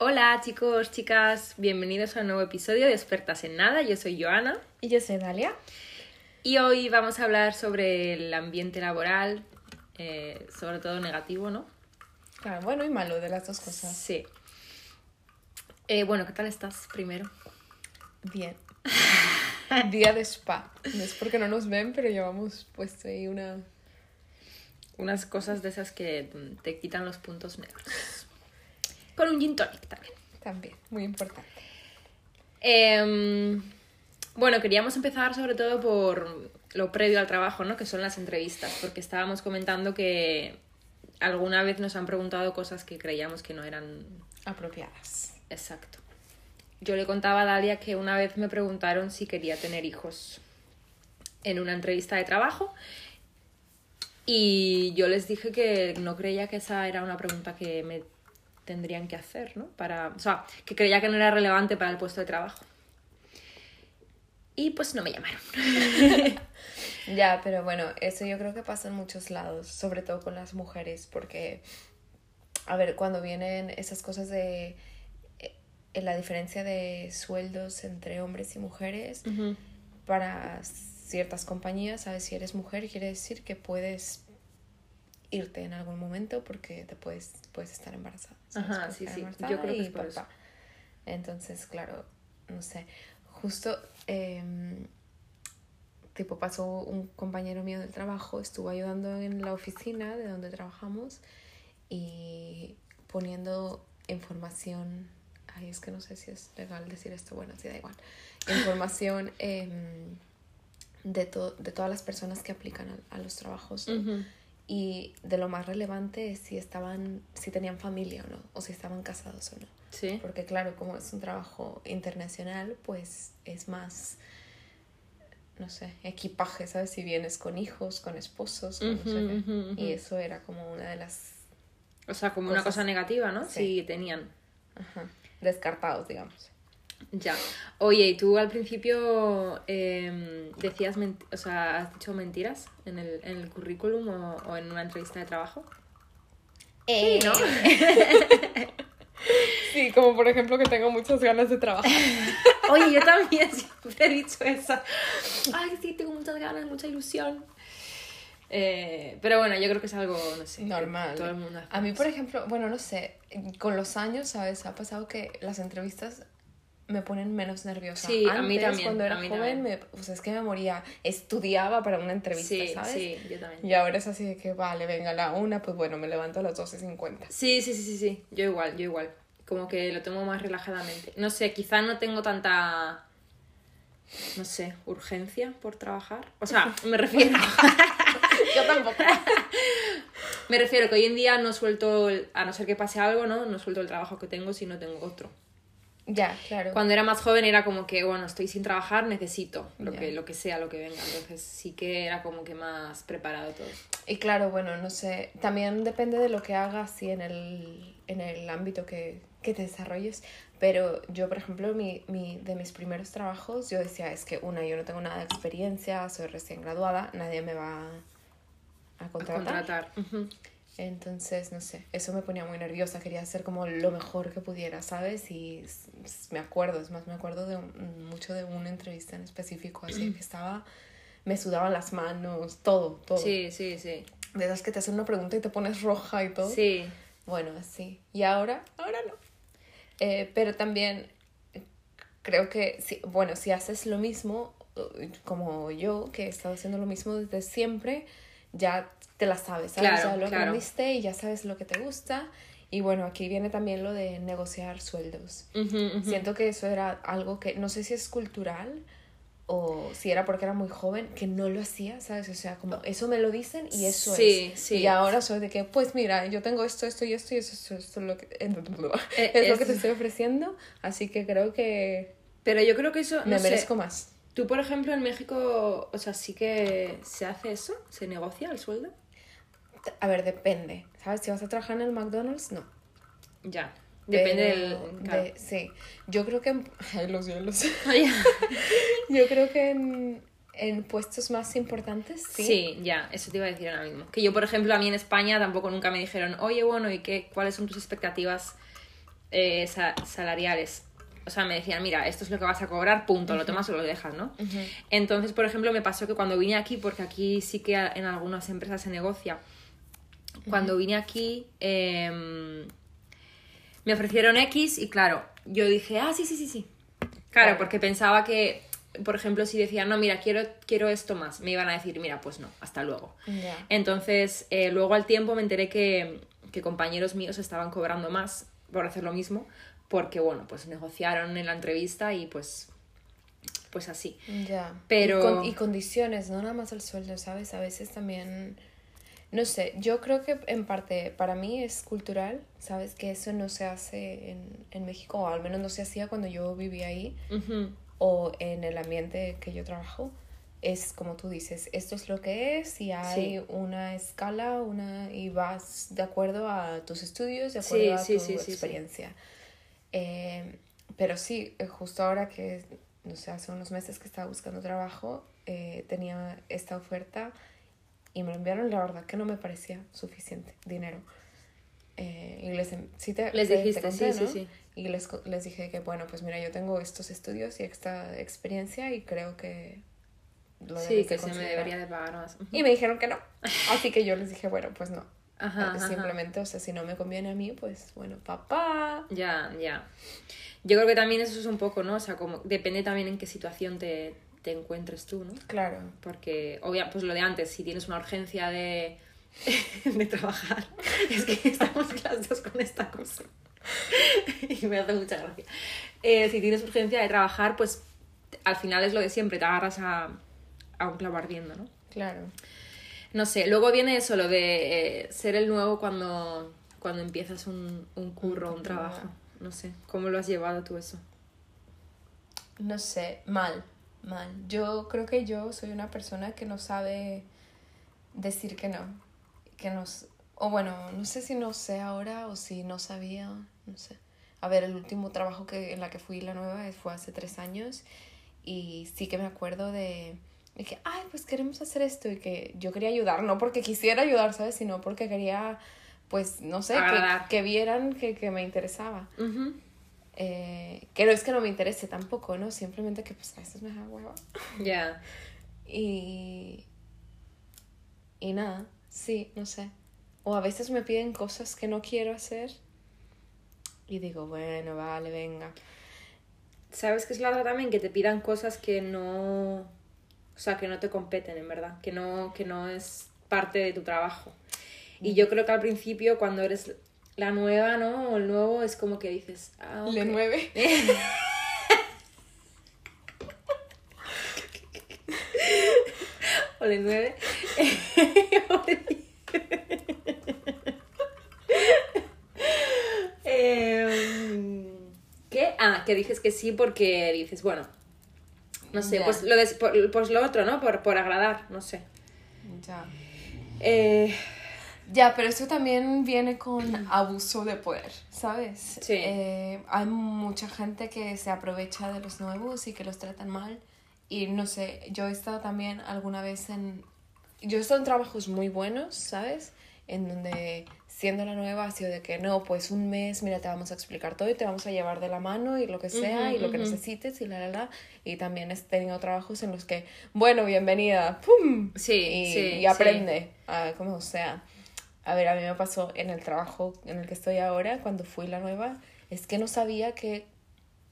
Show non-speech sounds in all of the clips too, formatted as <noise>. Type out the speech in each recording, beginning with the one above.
Hola chicos, chicas, bienvenidos a un nuevo episodio de Expertas en Nada. Yo soy Joana Y yo soy Dalia. y hoy vamos a hablar sobre el ambiente laboral, eh, sobre todo negativo, ¿no? Claro, bueno y malo de las dos cosas. Sí. Eh, bueno, ¿qué tal estás primero? Bien. <laughs> Día de spa. No es porque no nos ven, pero llevamos puesto ahí una... Unas cosas de esas que te quitan los puntos negros. Con un gin tonic también. También, muy importante. Em, bueno, queríamos empezar sobre todo por lo previo al trabajo, ¿no? Que son las entrevistas, porque estábamos comentando que alguna vez nos han preguntado cosas que creíamos que no eran Apropiadas. exacto. Yo le contaba a Dalia que una vez me preguntaron si quería tener hijos en una entrevista de trabajo y yo les dije que no creía que esa era una pregunta que me tendrían que hacer, ¿no? Para, o sea, que creía que no era relevante para el puesto de trabajo. Y pues no me llamaron. <laughs> Ya, pero bueno, eso yo creo que pasa en muchos lados, sobre todo con las mujeres, porque, a ver, cuando vienen esas cosas de eh, la diferencia de sueldos entre hombres y mujeres, para ciertas compañías, ¿sabes? Si eres mujer, quiere decir que puedes irte en algún momento porque te puedes, puedes estar embarazada. ¿sabes? Ajá, Puedes sí, sí. embarazada Yo creo que es por pa. Entonces, claro, no sé. Justo, em, tipo, pasó un compañero mío del trabajo, estuvo ayudando en la oficina de donde trabajamos y poniendo información. Ay, es que no sé si es legal decir esto, bueno, sí, da igual. <laughs> Información em, de, to- de todas las personas que aplican a, a los trabajos. ¿no? Ujú. Y de lo más relevante es si estaban, si tenían familia o no, o si estaban casados o no. Sí. Porque claro, como es un trabajo internacional, pues es más, no sé, equipaje, ¿sabes? Si vienes con hijos, con esposos, con no sé qué. Y eso era como una de las O sea, como una cosa negativa, ¿no? Sí. Sí, tenían. ajá, descartados, digamos. Ya. Oye, ¿y tú al principio em, decías, o sea, has dicho mentiras en el, en el currículum o, o en una entrevista de trabajo? Sí, ¿no? <laughs> Sí, como por ejemplo que tengo muchas ganas de trabajar. <laughs> Oye, yo también siempre he dicho eso. Ay, sí, tengo muchas ganas, mucha ilusión. Eh, pero bueno, yo creo que es algo, no sé, Normal. Todo el mundo hace A mí, por ejemplo, bueno, no sé, con los años, ¿sabes? Ha pasado que las entrevistas me ponen menos nerviosa. Sí, a mí Antes, también, Cuando era a mí joven, me, pues es que me moría. Estudiaba para una entrevista, Sí, ¿sabes? sí, yo también. Y ahora es así de que, vale, venga, la una, pues bueno, me levanto a las 12.50. Sí, sí, sí, sí, sí. Yo igual, yo igual. Como que lo tomo más relajadamente. No sé, quizá no tengo tanta, no sé, urgencia por trabajar. O sea, me <laughs> refiero, <laughs> Yo tampoco. <laughs> me refiero que hoy en día no suelto, el- a no ser que pase algo, ¿no? No suelto el trabajo que tengo si no tengo otro. Ya, claro. Cuando era más joven era como que, bueno, estoy sin trabajar, necesito lo, Ya. que, lo que sea, lo que venga. Entonces sí que era como que más preparado todo. Y claro, bueno, no sé, también depende de lo que hagas y en el, en el ámbito que, que te desarrolles. Pero yo, por ejemplo, mi, mi, de mis primeros trabajos, yo decía, es que una, yo no tengo nada de experiencia, soy recién graduada, nadie me va a A contratar. contratar. Ujú. Entonces, no sé, eso me ponía muy nerviosa, quería hacer como lo mejor que pudiera, ¿sabes? Y me acuerdo, es más, me acuerdo de un- mucho de una entrevista en específico, así que estaba, me sudaban las manos, todo, todo. Sí, sí, sí. De esas que te hacen una pregunta y te pones roja y todo. Sí. Bueno, así. Y ahora, ahora no. Eh, pero también eh, creo que, si, bueno, si haces lo mismo, eh, como yo, que he estado haciendo lo mismo desde siempre, ya te la sabes, ¿sabes? Claro, ya lo claro. aprendiste y ya sabes lo que te gusta. Y bueno, aquí viene también lo de negociar sueldos. Siento que eso era algo que no sé si es cultural o si era porque era muy joven, que no lo hacía, ¿sabes? O sea, como eso me lo dicen y eso Sí, es. sí. Y ahora soy de que, pues mira, yo tengo esto, esto y esto y eso, eso, esto es lo que, Eh, <laughs> es lo que es- te estoy ofreciendo. Así que creo que Pero yo creo que eso. me no sé, merezco más. Tú, por ejemplo, en México, o sea, sí que se hace eso, se negocia el sueldo. A ver, depende. ¿Sabes? Si vas a trabajar en el McDonald's, no. Ya. Depende Pero del. claro. de- sí. Yo creo que... <laughs> Ay, los hielos. Ay, Yo creo que en, en puestos más importantes, sí. sí. ya, eso te iba a decir ahora mismo. Que yo, por ejemplo, a mí en España tampoco nunca me dijeron, oye, bueno, ¿y qué, cuáles son tus expectativas eh, sa- salariales. O sea, me decían, mira, esto es lo que vas a cobrar, punto, lo tomas o lo dejas, ¿no? Entonces, por ejemplo, me pasó que cuando vine aquí, porque aquí sí que en algunas empresas se negocia, cuando vine aquí em, me ofrecieron X y claro, yo dije, ah, sí, sí, sí, sí. Claro, Claro. porque pensaba que, por ejemplo, si decían, no, mira, quiero, quiero esto más, me iban a decir, mira, pues no, hasta luego. Entonces, eh, luego al tiempo me enteré que, que compañeros míos estaban cobrando más por hacer lo mismo, porque, bueno, pues negociaron en la entrevista y pues, pues así. Ya. Pero- Y, con- y condiciones, no nada más el sueldo, ¿sabes? A veces también. No sé, yo creo que en parte para mí es cultural, ¿sabes? Que eso no se hace en, en México, o al menos no se hacía cuando yo vivía ahí, Ujú. o en el ambiente que yo trabajo. Es como tú dices, esto es lo que es y hay Sí. una escala una y vas de acuerdo a tus estudios, de Sí, acuerdo a sí, tu sí, sí, sí. experiencia. Eh, pero sí, eh, justo ahora que, no sé, hace unos meses que estaba buscando trabajo, eh, tenía esta oferta y me lo enviaron, la verdad que no me parecía suficiente dinero. Eh, y les, sí te, Les te- te dijiste, conté, sí, ¿no? sí, sí. Y les, les dije que, bueno, pues mira, yo tengo estos estudios y esta experiencia y creo que lo Sí, que se me considerar". debería de pagar más. Y me dijeron que no. Así que yo les dije, bueno, pues no. Ajá, ajá. Simplemente, o sea, si no me conviene a mí, pues bueno, papá. Ya, ya. Yo creo que también eso es un poco, ¿no? O sea, como depende también en qué situación te, te encuentres tú, ¿no? Claro. Porque, obvia, pues lo de antes, si tienes una urgencia de, <laughs> de trabajar, <laughs> es que estamos las dos con esta cosa. <laughs> y me hace mucha gracia. Eh, si tienes urgencia de trabajar, pues al final es lo de siempre, te agarras a, a un clavo ardiendo, ¿no? Claro. No sé, luego viene eso, lo de eh, ser el nuevo cuando, cuando empiezas un, un curro, un trabajo. No sé, ¿cómo lo has llevado tú eso? No sé, mal, mal. Yo creo que yo soy una persona que no sabe decir que no. Que nos... O bueno, no sé si no sé ahora o si no sabía, no sé. A ver, el último trabajo que, en la que fui la nueva fue hace tres años y sí que me acuerdo de, de que, ay, pues queremos hacer esto y que yo quería ayudar, no porque quisiera ayudar, ¿sabes? Sino porque quería, pues, no sé, que, que vieran que, que me interesaba. Eh, que no es que no me interese tampoco, ¿no? Simplemente que pues a veces me da hueva. Ya. Y... Y nada, sí, no sé. O a veces me piden cosas que no quiero hacer y digo, bueno, vale, venga. ¿Sabes qué es la otra también? Que te pidan cosas que no... O sea, que no te competen, en verdad. Que no, que no es parte de tu trabajo. Y yo creo que al principio, cuando eres la nueva, ¿no? O el nuevo, es como que dices... Ah, ok. <laughs> Le nueve. o de nueve. Diez. Em, ¿Qué? Ah, que dices que sí porque dices, bueno, no sé, pues, lo de- por- pues lo otro, ¿no? Por, por agradar, no sé. Ya. Eh, Ya, pero eso también viene con abuso de poder, ¿sabes? Sí. Eh, hay mucha gente que se aprovecha de los nuevos y que los tratan mal. Y no sé, yo he estado también alguna vez en... Yo he estado en trabajos muy buenos, ¿sabes? En donde siendo la nueva ha sido de que no, pues un mes, mira, te vamos a explicar todo y te vamos a llevar de la mano y lo que sea y lo que necesites y la, la, la. Y también he tenido trabajos en los que, bueno, bienvenida, ¡pum! Sí, y, sí, y aprende, ah, como sea. A ver, a mí me pasó en el trabajo en el que estoy ahora, cuando fui la nueva, es que no sabía qué,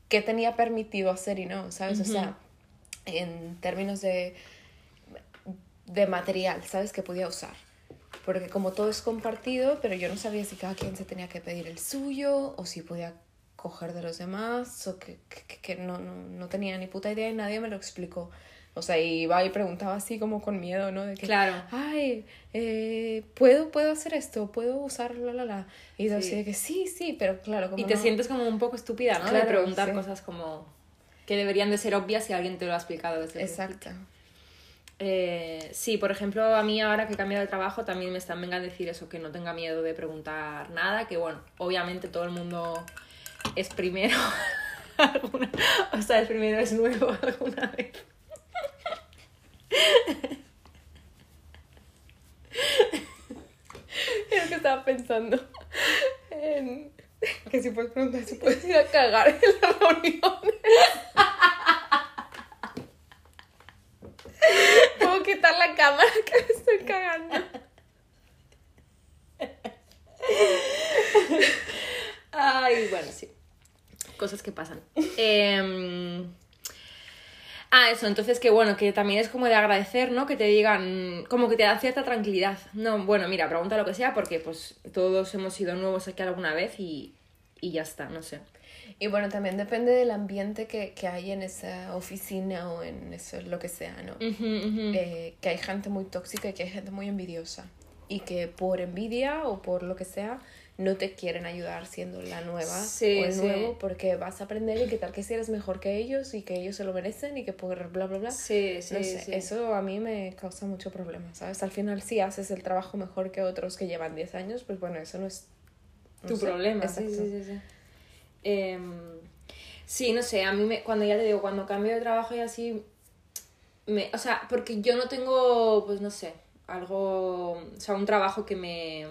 qué tenía permitido hacer y no, ¿sabes? O sea, en términos de, de material, ¿sabes? Que podía usar. Porque como todo es compartido, pero yo no sabía si cada quien se tenía que pedir el suyo o si podía coger de los demás o que, que, que- no, no, no tenía ni puta idea y nadie me lo explicó. O sea, iba y preguntaba así como con miedo, ¿no? De que, Claro. ay, eh, ¿puedo, ¿puedo hacer esto? ¿Puedo usar la, la, la? Y yo Sí. así de que sí, sí, pero claro, como y te no- sientes como un poco estúpida, ¿no? de Claro, preguntar sí. cosas como que deberían de ser obvias si alguien te lo ha explicado desde el Exacto. Eh, sí, por ejemplo, a mí ahora que he cambiado de trabajo también me están venga a decir eso, que no tenga miedo de preguntar nada, que bueno, obviamente todo el mundo es primero <laughs> o sea, el primero es nuevo <laughs> alguna vez. Es que estaba pensando en que si puedes preguntar si puedes ir a cagar en las reuniones. Quitar la cámara <laughs> que me estoy cagando. Ay, bueno, sí. Cosas que pasan. Em, Ah, eso, entonces que bueno, que también es como de agradecer, ¿no? Que te digan, como que te da cierta tranquilidad. No, bueno, mira, pregunta lo que sea porque pues todos hemos sido nuevos aquí alguna vez y, y ya está, no sé. Y bueno, también depende del ambiente que, que hay en esa oficina o en eso, lo que sea, ¿no? Eh, que hay gente muy tóxica y que hay gente muy envidiosa. Y que por envidia o por lo que sea, no te quieren ayudar siendo la nueva o el nuevo porque vas a aprender y que tal que si eres mejor que ellos y que ellos se lo merecen y que por bla bla bla. Sí, sí, sí. Eso a mí me causa mucho problema, ¿sabes? Al final si haces el trabajo mejor que otros que llevan 10 años, pues bueno, eso no es tu problema. Sí, sí, sí, sí. Em, sí, no sé, a mí me, cuando ya te digo, cuando cambio de trabajo y así, me, o sea, porque yo no tengo, pues no sé, algo, o sea, un trabajo que me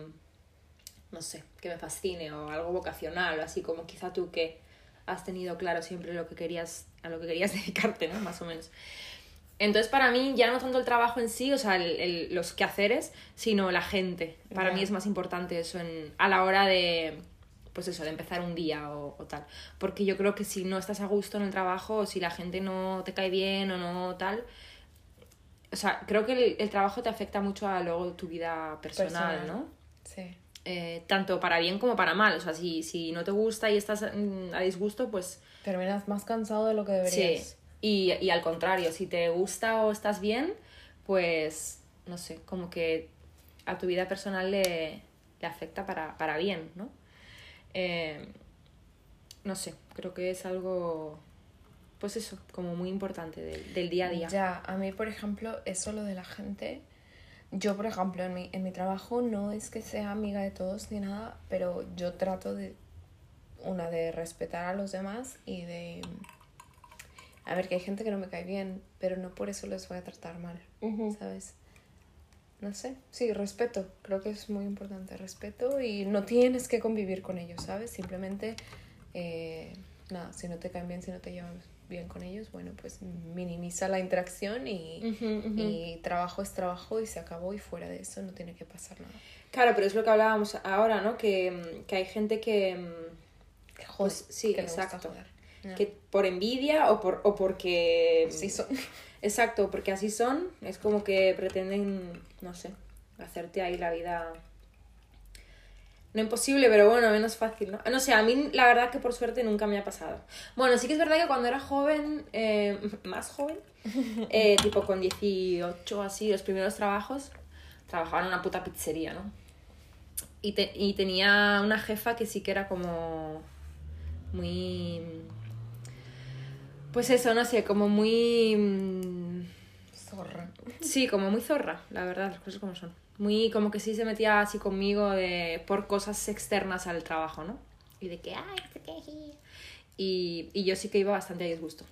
no sé, que me fascine o algo vocacional, o así como quizá tú que has tenido claro siempre lo que querías, a lo que querías <laughs> dedicarte, ¿no? Más o menos. Entonces, para mí, ya no tanto el trabajo en sí, o sea, el, los quehaceres, sino la gente. Para mí es más importante eso en, a la hora de, pues eso, de empezar un día o, tal. Porque yo creo que si no estás a gusto en el trabajo, o si la gente no te cae bien o no tal, o sea, creo que el, trabajo te afecta mucho a luego tu vida personal. ¿no? Sí. Eh, tanto para bien como para mal. O sea, si, si no te gusta y estás mm, a disgusto, pues... Terminas más cansado de lo que deberías. Sí. Y, y al contrario, si te gusta o estás bien, pues, no sé, como que a tu vida personal le, le afecta para, para, bien, ¿no? Eh, no sé, creo que es algo, pues eso, como muy importante del, del día a día. Ya, a mí, por ejemplo, eso lo de la gente yo, por ejemplo, en mi, en mi trabajo no es que sea amiga de todos ni nada, pero yo trato de, una, de respetar a los demás y de... A ver, que hay gente que no me cae bien, pero no por eso les voy a tratar mal, ¿sabes? No sé, sí, respeto, creo que es muy importante, respeto y no tienes que convivir con ellos, ¿sabes? Simplemente, eh, nada, si no te caen bien, si no te llevan bien con ellos, bueno, pues minimiza la interacción y, y, trabajo es trabajo y se acabó y fuera de eso no tiene que pasar nada. Claro, pero es lo que hablábamos ahora, ¿no? Que, que hay gente que... que pues, sí, exacto. Que por envidia o, por, o porque... Sí son. <laughs> Exacto, porque así son. Es como que pretenden, no sé, hacerte ahí la vida no imposible, pero bueno, menos fácil, ¿no? No sé, a mí la verdad que por suerte nunca me ha pasado. Bueno, sí que es verdad que cuando era joven, eh, <laughs> más joven, <laughs> eh, tipo con 18 así, los primeros trabajos, trabajaba en una puta pizzería, ¿no? Y, y tenía una jefa que sí que era como muy... Pues eso, no sé, como muy... Mm, zorra. Sí, como muy zorra, la verdad, las cosas como son muy como que sí se metía así conmigo de, por cosas externas al trabajo, ¿no? Y de que, ay. Y, y yo sí que iba bastante a disgusto.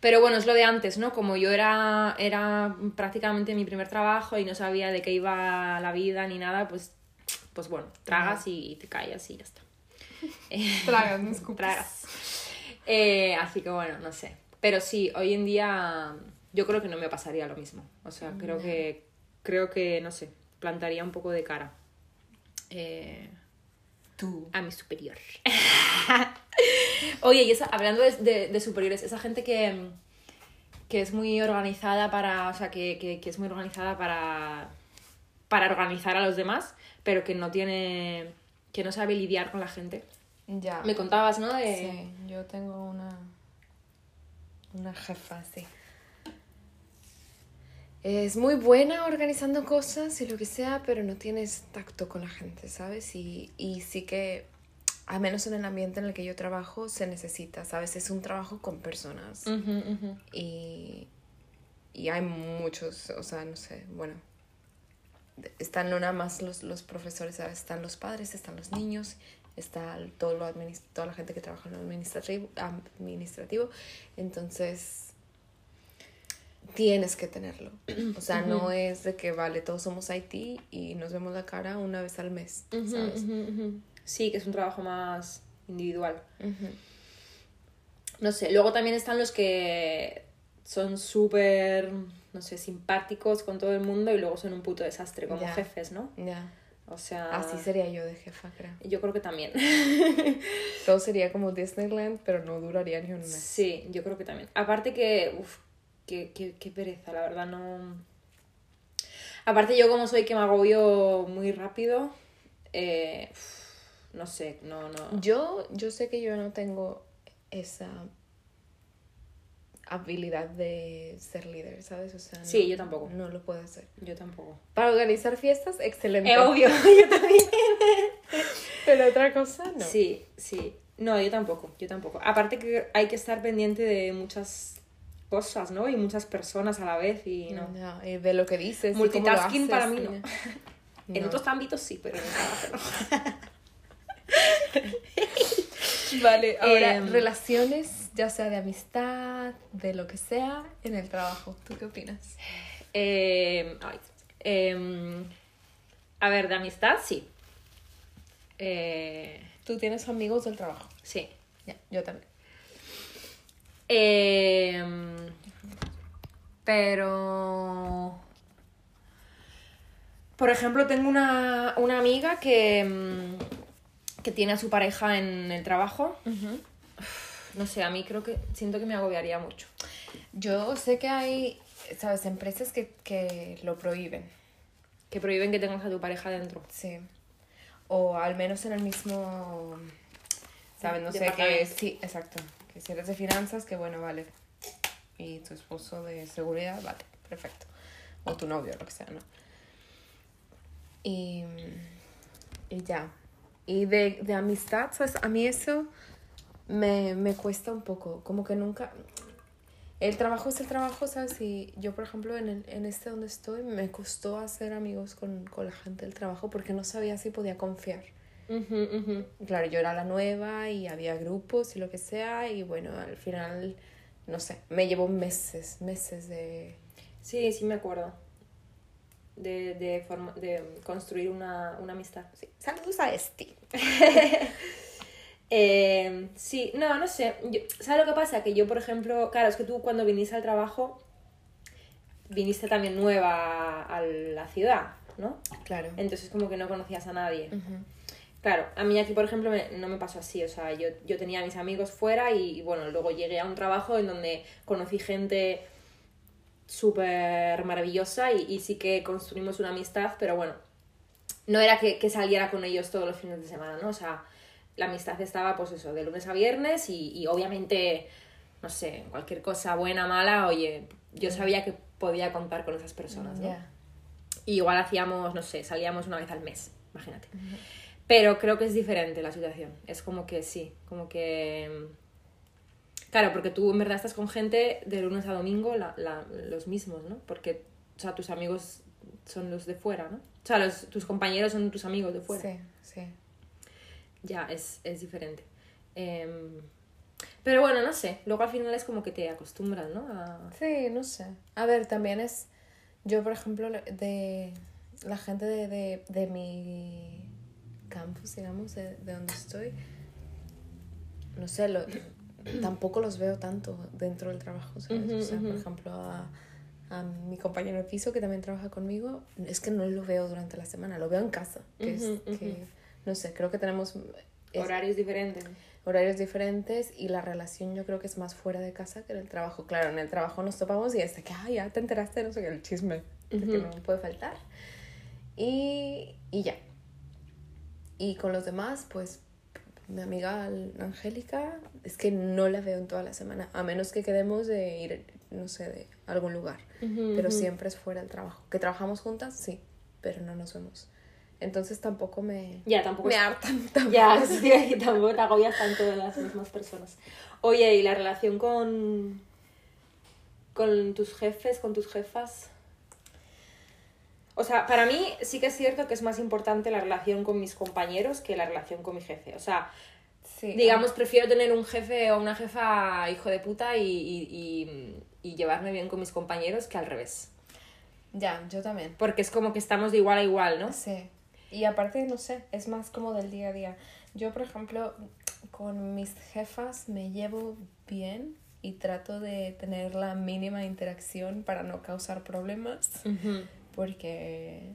Pero bueno, es lo de antes, ¿no? Como yo era, era prácticamente mi primer trabajo y no sabía de qué iba la vida ni nada, pues, pues bueno, tragas y, te callas y ya está. <laughs> tragas, no <laughs> Tragas. Eh, así que bueno, no sé. Pero sí, hoy en día yo creo que no me pasaría lo mismo. O sea, creo que creo que, no sé, plantaría un poco de cara. Eh, Tú. A mi superior. <laughs> Oye, y esa, hablando de, de, superiores, esa gente que, que es muy organizada para, o sea, que, que, que, es muy organizada para, para organizar a los demás, pero que no tiene, que no sabe lidiar con la gente. Ya. Me contabas, ¿no? De... Sí, yo tengo una, una jefa, sí es muy buena organizando cosas y lo que sea, pero no tienes tacto con la gente, ¿sabes? Y, y sí que, al menos en el ambiente en el que yo trabajo, se necesita, ¿sabes? Es un trabajo con personas. Y, y hay muchos, o sea, no sé, bueno, están no nada más los, los profesores, ¿sabes? Están los padres, están los niños, está todo lo toda la gente que trabaja en lo administrativo, administrativo. Entonces tienes que tenerlo. O sea, no es de que, vale, todos somos IT y nos vemos la cara una vez al mes, ¿sabes? Sí, que es un trabajo más individual. No sé, luego también están los que son súper, no sé, simpáticos con todo el mundo y luego son un puto desastre como jefes, ¿no? Ya. O sea, Así sería yo de jefa, creo. yo creo que también. <laughs> Todo sería como Disneyland, pero no duraría ni un mes. Sí, yo creo que también. Aparte que, uff, qué, qué, qué pereza, la verdad, no... Aparte yo como soy que me agobio muy rápido, eh, uf, no sé, no, no... Yo, yo sé que yo no tengo esa habilidad de ser líder, ¿sabes? O sea, no- Sí, yo tampoco. No lo puedo hacer. Yo tampoco. Para organizar fiestas, excelente. Es obvio, <laughs> yo también. Pero otra cosa, no. Sí, sí. No, yo tampoco, yo tampoco. Aparte que hay que estar pendiente de muchas cosas, ¿no? Y muchas personas a la vez y no. No, y de lo que dices. Multitasking para mí no. En otros ámbitos sí, pero en el trabajo no. <laughs> Vale, ahora, Em, relaciones, ya sea de amistad, de lo que sea, en el trabajo. ¿Tú qué opinas? Eh, ay, em, a ver, de amistad, sí. Eh, ¿Tú tienes amigos del trabajo? sí. Ya, yo también. Em, pero... Por ejemplo, tengo una, una amiga que, mm, que tiene a su pareja en el trabajo. No sé, a mí creo que siento que me agobiaría mucho. Yo sé que hay, ¿sabes? Empresas que, que lo prohíben. Que prohíben que tengas a tu pareja dentro. Sí. O al menos en el mismo, ¿sabes? No sé, que sí, exacto. Que si eres de finanzas, que bueno, vale. Y tu esposo de seguridad, vale, perfecto. O tu novio, lo que sea, ¿no? Y, y ya. Y de, de amistad, ¿sabes? A mí eso me, me cuesta un poco. Como que nunca... El trabajo es el trabajo, ¿sabes? Y yo, por ejemplo, en, el, en este donde estoy, me costó hacer amigos con, con la gente del trabajo porque no sabía si podía confiar. Claro, yo era la nueva y había grupos y lo que sea y bueno, al final, no sé, me llevó meses, meses de... Sí, sí me acuerdo. De, de, forma, de construir una, una amistad. Sí. Saludos a este. <laughs> Eh, sí, no, no sé. Yo- ¿Sabes lo que pasa? Que yo, por ejemplo, claro, es que tú cuando viniste al trabajo, viniste también nueva a la ciudad, ¿no? Claro. Entonces como que no conocías a nadie. Claro, a mí aquí, por ejemplo, me- no me pasó así. O sea, yo, yo tenía a mis amigos fuera y, y, bueno, luego llegué a un trabajo en donde conocí gente súper maravillosa y, y sí que construimos una amistad, pero bueno, no era que, que saliera con ellos todos los fines de semana, ¿no? O sea, la amistad estaba, pues eso, de lunes a viernes y, y obviamente, no sé, cualquier cosa buena, mala, oye, yo sabía que podía contar con esas personas, ¿no? Y igual hacíamos, no sé, salíamos una vez al mes, imagínate. Pero creo que es diferente la situación. Es como que sí, como que... mm, Claro, porque tú en verdad estás con gente de lunes a domingo, la- la- los mismos, ¿no? Porque, o sea, tus amigos son los de fuera, ¿no? O sea, los, tus compañeros son tus amigos de fuera. Sí, sí. Ya, es, es diferente. Em, pero bueno, no sé. Luego al final es como que te acostumbras, ¿no? A... Sí, no sé. A ver, también es. Yo, por ejemplo, de la gente de, de, de mi campus, digamos, de, de donde estoy, no sé, lo, tampoco los veo tanto dentro del trabajo, o sea, por ejemplo, a, a mi compañero de piso que también trabaja conmigo, es que no lo veo durante la semana, lo veo en casa. Que es, que, no sé, creo que tenemos es- Horarios diferentes. horarios diferentes y la relación yo creo que es más fuera de casa que en el trabajo. Claro, en el trabajo nos topamos y de que, ah, ya te enteraste, no sé qué, el chisme, que no puede faltar. Y, y ya. Y con los demás, pues mi amiga Angélica, es que no la veo en toda la semana, a menos que quedemos de ir, no sé, de algún lugar. Pero siempre es fuera del trabajo. Que trabajamos juntas, sí, pero no nos vemos. Entonces tampoco me, Ya, tampoco me es- hartan <laughs> tanto. Ya, <laughs> decir, tampoco te agobias tanto de las mismas personas. Oye, ¿y la relación con, con tus jefes, con tus jefas? O sea, para mí sí que es cierto que es más importante la relación con mis compañeros que la relación con mi jefe. O sea, Sí, digamos, prefiero tener un jefe o una jefa hijo de puta y, y, y- y llevarme bien con mis compañeros que al revés. Ya, yo también. Porque es como que estamos de igual a igual, ¿no? Sí. Y aparte, no sé, es más como del día a día. Yo, por ejemplo, con mis jefas me llevo bien y trato de tener la mínima interacción para no causar problemas porque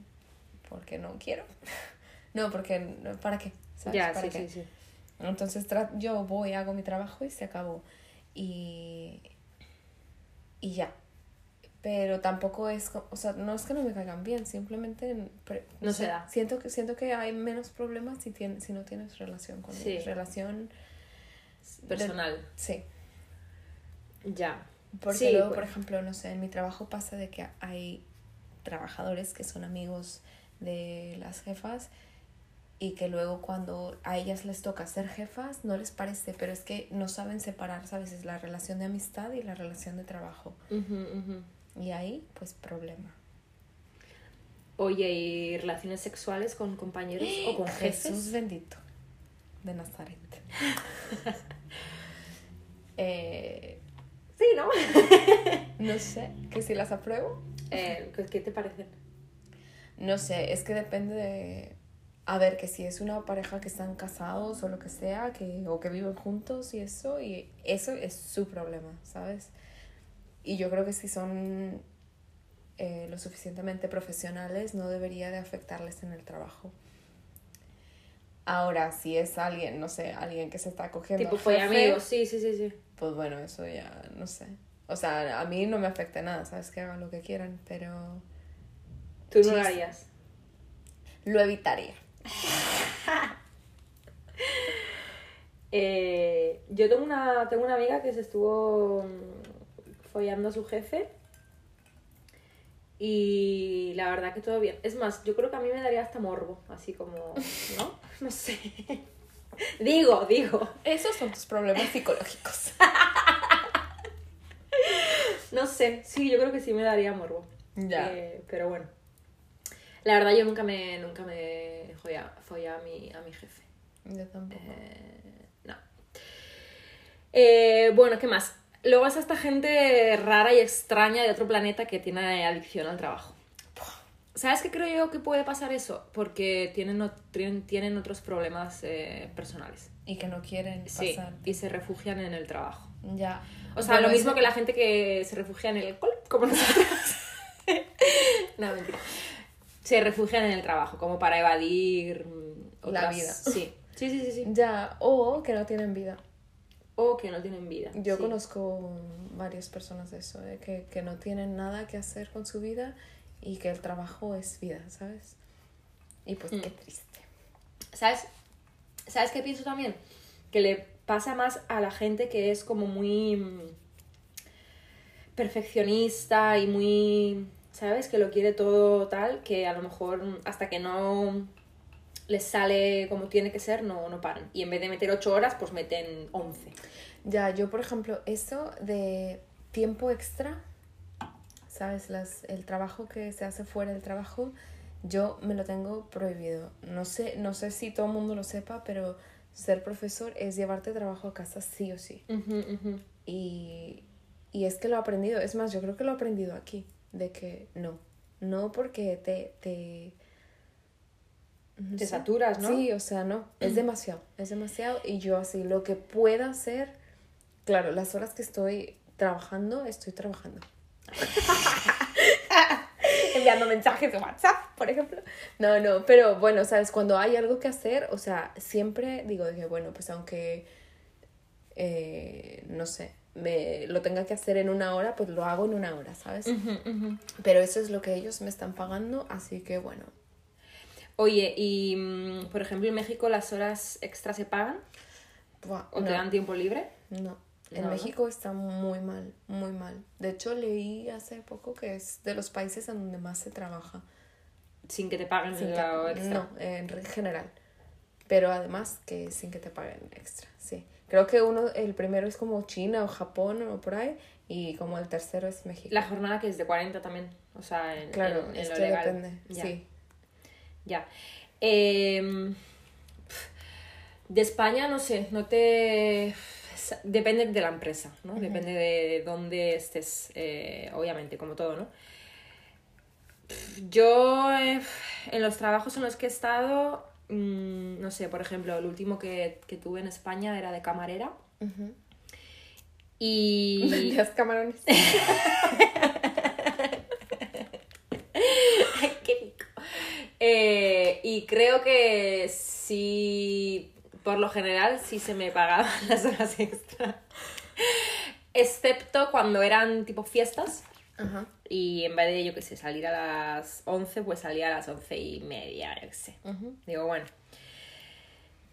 porque no quiero. <laughs> no, porque ¿para qué? ¿Sabes? Ya, ¿Para sí, qué? sí, sí. Entonces yo voy, hago mi trabajo y se acabó. Y, y ya. Pero tampoco es, co- o sea, no es que no me caigan bien, simplemente No se da. Siento que, siento que hay menos problemas si, tien- si no tienes relación con Sí. ellos. Relación, Personal. sí. Ya. Porque Sí, luego, pues. por ejemplo, no sé, en mi trabajo pasa de que hay trabajadores que son amigos de las jefas y que luego cuando a ellas les toca ser jefas no les parece, pero es que no saben separar, ¿sabes? Es la relación de amistad y la relación de trabajo. Ujú, ujú. Y ahí, pues, problema. Oye, ¿y relaciones sexuales con compañeros o con <gasps> Jesús jefes? bendito de Nazaret. <laughs> eh, Sí, ¿no? <laughs> no sé, que si las apruebo. <laughs> Eh, ¿qué- ¿Qué te parecen? No sé, es que depende de... A ver, que si es una pareja que están casados o lo que sea, que, o que viven juntos y eso, y eso es su problema, ¿sabes? Y yo creo que si son eh, lo suficientemente profesionales, no debería de afectarles en el trabajo. Ahora, si es alguien, no sé, alguien que se está cogiendo Tipo, fue jefe, amigos, sí, sí, sí, sí. pues bueno, eso ya, no sé. O sea, a mí no me afecta nada, ¿sabes? Que hagan lo que quieran, pero Tú no Sí. lo harías. lo evitaría. <laughs> Eh, yo tengo una, tengo una amiga que se estuvo follando a su jefe y la verdad que todo bien. Es más, yo creo que a mí me daría hasta morbo, así como, <laughs> ¿no? No sé. <laughs> digo, digo. Esos son tus problemas psicológicos. <laughs> No sé, sí, yo creo que sí me daría morbo. Ya. Eh, pero bueno. La verdad yo nunca me, nunca me folla a, mi, a mi jefe. Yo tampoco. Eh, no. Eh, bueno, ¿qué más? Luego es esta gente rara y extraña de otro planeta que tiene adicción al trabajo. ¿Sabes qué creo yo que puede pasar eso? Porque tienen, tienen, tienen otros problemas eh, personales. Y que no quieren Sí, pasar. y se refugian en el trabajo. Ya. O sea, Bueno, lo mismo que la gente que se refugia en el alcohol, como nosotros. <laughs> no, mentira. Se refugian en el trabajo, como para evadir mm, La vida. Sí, sí, sí, sí. sí. Ya, o que no tienen vida. O que no tienen vida. Yo sí. conozco varias personas de eso, de que, que no tienen nada que hacer con su vida y que el trabajo es vida, ¿sabes? Y pues Mm. qué triste. ¿Sabes? ¿Sabes qué pienso también? Que le pasa más a la gente que es como muy mm, perfeccionista y muy, ¿sabes? Que lo quiere todo tal, que a lo mejor hasta que no les sale como tiene que ser, no, no paran. Y en vez de meter 8 horas, pues meten 11. Ya, yo por ejemplo, eso de tiempo extra, ¿sabes? Las, el trabajo que se hace fuera del trabajo, yo me lo tengo prohibido. No sé, no sé si todo el mundo lo sepa, pero ser profesor es llevarte trabajo a casa sí o sí. Y, y es que lo he aprendido, es más, yo creo que lo he aprendido aquí, de que no, no porque te... te no Te sé. saturas, ¿no? Sí, o sea, no, es <clears throat> demasiado, es demasiado y yo así, lo que pueda hacer, claro, las horas que estoy trabajando, estoy trabajando. <laughs> Enviando mensajes de WhatsApp, por ejemplo. No, no, pero bueno, sabes, cuando hay algo que hacer, o sea, siempre digo que, bueno, pues aunque, eh, no sé, me lo tenga que hacer en una hora, pues lo hago en una hora, ¿sabes? Pero eso es lo que ellos me están pagando, así que bueno. Oye, y mm, por ejemplo en México las horas extras se pagan buah, o no. te dan tiempo libre. No, en No, ¿no? México está muy mal, muy mal. De hecho, leí hace poco que es de los países en donde más se trabaja. Sin que te paguen Sin la que- extra. no, en general. Pero además que sin que te paguen extra, sí. Creo que uno, el primero es como China o Japón o por ahí, y como el tercero es México. La jornada que es de 40 también. O sea, en, claro, en- en es lo que legal. depende, Ya, sí. Ya. Em, de España, no sé, no te. Depende de la empresa, ¿no? Depende de dónde estés, eh, obviamente, como todo, ¿no? Yo, eh, en los trabajos en los que he estado, mm, no sé, por ejemplo, el último que, que tuve en España era de camarera. Y. <laughs> Vendías camarones. <laughs> Qué rico. Eh, y creo que sí, por lo general, sí se me pagaban <laughs> las horas extra. Excepto cuando eran tipo fiestas. Ajá. Y en vez de, yo qué sé, salir a las 11, pues salía a las 11 y media, yo qué sé. Digo, bueno.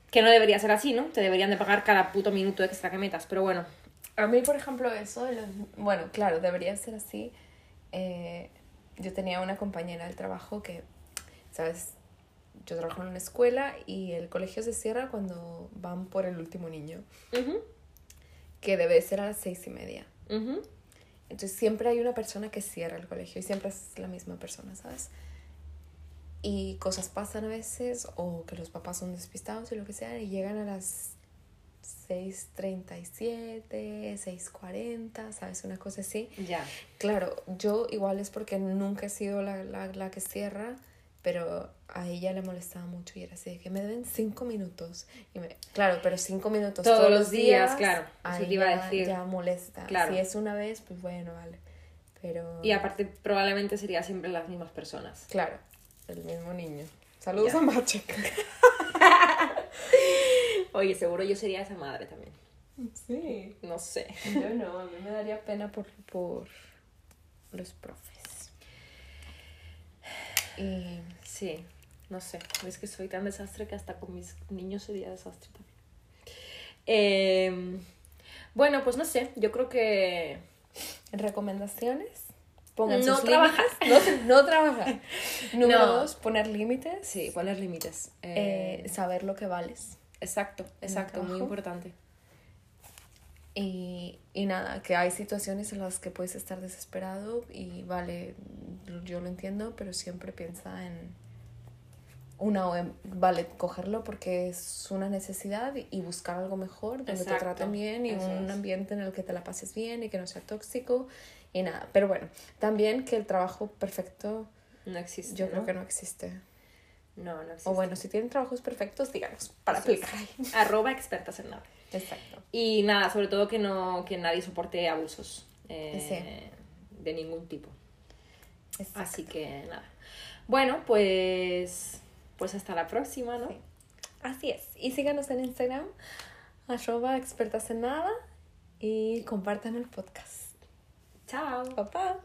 Que no debería ser así, ¿no? Te deberían de pagar cada puto minuto extra que metas, pero bueno. A mí, por ejemplo, eso de los... Bueno, claro, debería ser así. Eh, yo tenía una compañera del trabajo que, ¿sabes? Yo trabajo en una escuela y el colegio se cierra cuando van por el último niño, Ujú, que debe ser a las seis y media. Entonces siempre hay una persona que cierra el colegio y siempre es la misma persona, ¿sabes? Y cosas pasan a veces o que los papás son despistados y lo que sea y llegan a las 6.37, 6.40, ¿sabes? Una cosa así. Ya. Claro, yo igual es porque nunca he sido la, la, la que cierra, pero a ella le molestaba mucho y era así de que me deben cinco minutos. Y me, claro, pero cinco minutos Todos los días, claro, eso te iba a decir. Ya molesta. Claro. Si es una vez, pues bueno, vale. Pero. Y aparte, probablemente sería siempre las mismas personas. Claro, el mismo niño. Saludos Ya. a Maciek. <laughs> Oye, seguro yo sería esa madre también. Sí. No sé. Yo no, a mí me daría pena por, por los profes. Y. Sí, no sé. Es que soy tan desastre que hasta con mis niños sería desastre también. Eh, bueno, pues no sé. Yo creo que. ¿Recomendaciones? Pongan No trabajar. límites. No, no trabajar. <laughs> Número No. dos, poner límites. Sí, poner límites. Eh, Eh, saber lo que vales. exacto, exacto. Muy importante. Y, y nada, que hay situaciones en las que puedes estar desesperado y vale, yo lo entiendo, pero siempre piensa en una o en- vale cogerlo porque es una necesidad y- buscar algo mejor donde te traten bien y eso un es. ambiente en el que te la pases bien y que no sea tóxico y nada. Pero bueno, también que el trabajo perfecto No existe. yo creo que no existe. No, no existe. O bueno, si tienen trabajos perfectos, díganos para Eso es. aplicar. <laughs> Arroba expertas en nada. Exacto. Y nada, sobre todo que no que nadie soporte abusos eh, Sí. de ningún tipo. Exacto. Así que nada. Bueno, pues pues hasta la próxima, ¿no? Sí. Así es. Y síganos en Instagram, arroba expertas en nada, y compartan el podcast. Chao. Papá.